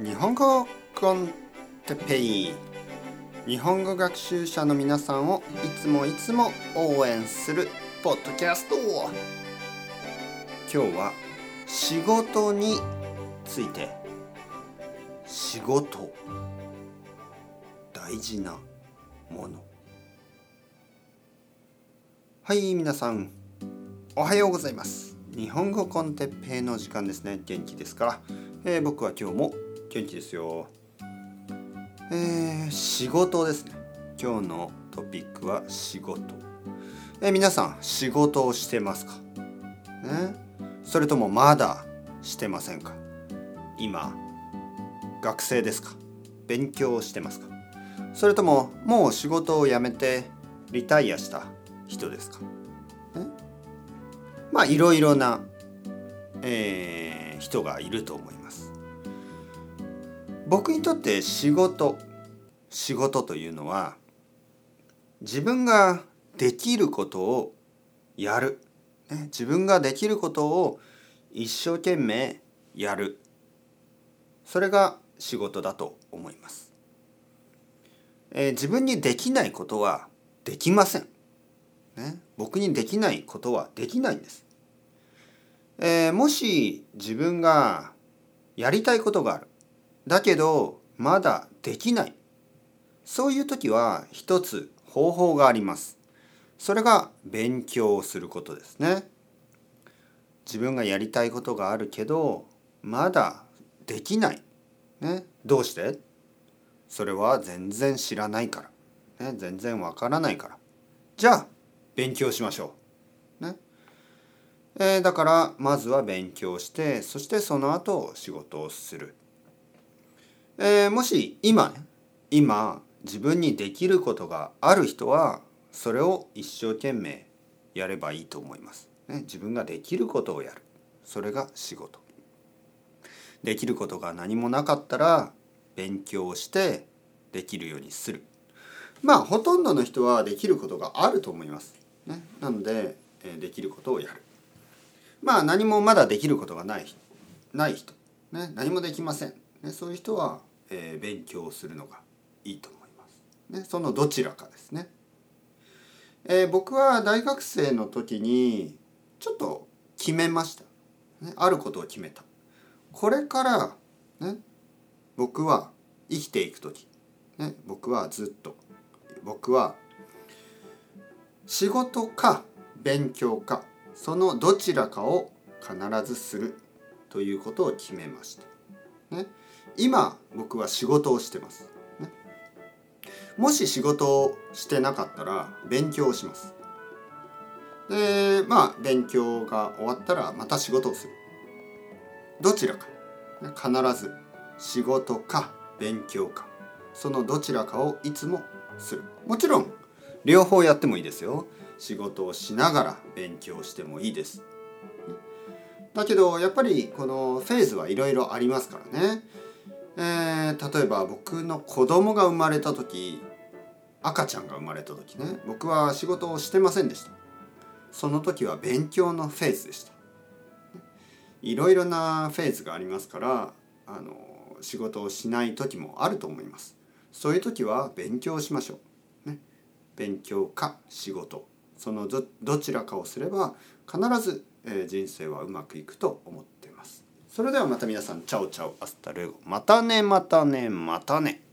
日本語コンテペイ日本語学習者の皆さんをいつもいつも応援するポッドキャスト今日は仕事について仕事大事なもの。はい皆さんおはようございます。日本語コンテッペイの時間ですね。元気ですか、えー、僕は今日も元気ですよ。えー、仕事ですね。今日のトピックは仕事。えー、皆さん仕事をしてますか？ねそれともまだしてませんか？今学生ですか？勉強してますか？それとももう仕事を辞めてリタイアした人ですか？まあいろいろな、えー、人がいると思います。僕にとって仕事仕事というのは自分ができることをやる、ね、自分ができることを一生懸命やる。それが仕事だと思います、えー、自分にできないことはできません、ね、僕にできないことはできないんです、えー、もし自分がやりたいことがある。だけどまだできない。そういう時は一つ方法があります。それが勉強をすることですね。自分がやりたいことがあるけどまだできない、ね、どうして？それは全然知らないから、ね、全然わからないから。じゃあ勉強しましょう。ね。えー、だからまずは勉強してそしてその後仕事をする。えー、もし今ね今自分にできることがある人はそれを一生懸命やればいいと思います。ね、自分ができることをやるそれが仕事。できることが何もなかったら勉強してできるようにする。まあほとんどの人はできることがあると思います。ね、なので、えー、できることをやる。まあ何もまだできることがないない人、ね、何もできません、ね、そういう人は、えー、勉強するのがいいと思います。ね、そのどちらかですね。えー、僕は大学生の時にちょっと決めました。ね、あることを決めた。これから、ね、僕は生きていく時、ね、僕はずっと僕は仕事か勉強かそのどちらかを必ずするということを決めました。ね、今僕は仕事をしてます。ね、もし仕事をしてなかったら勉強をします。でまあ勉強が終わったらまた仕事をする。どちらか。必ず仕事か勉強かそのどちらかをいつもする。もちろん両方やってもいいですよ仕事をしながら勉強してもいいですだけどやっぱりこのフェーズはいろいろありますからね、えー、例えば僕の子供が生まれた時赤ちゃんが生まれた時ね僕は仕事をしてませんでした。その時は勉強のフェーズでした。いろいろなフェーズがありますからあの仕事をしない時もあると思います。そういう時は勉強しましょう。ね。勉強か仕事。そのどちらかをすれば必ず、え人生はうまくいくと思っています。それではまた皆さん chao chao hasta luego またねまたねまたね。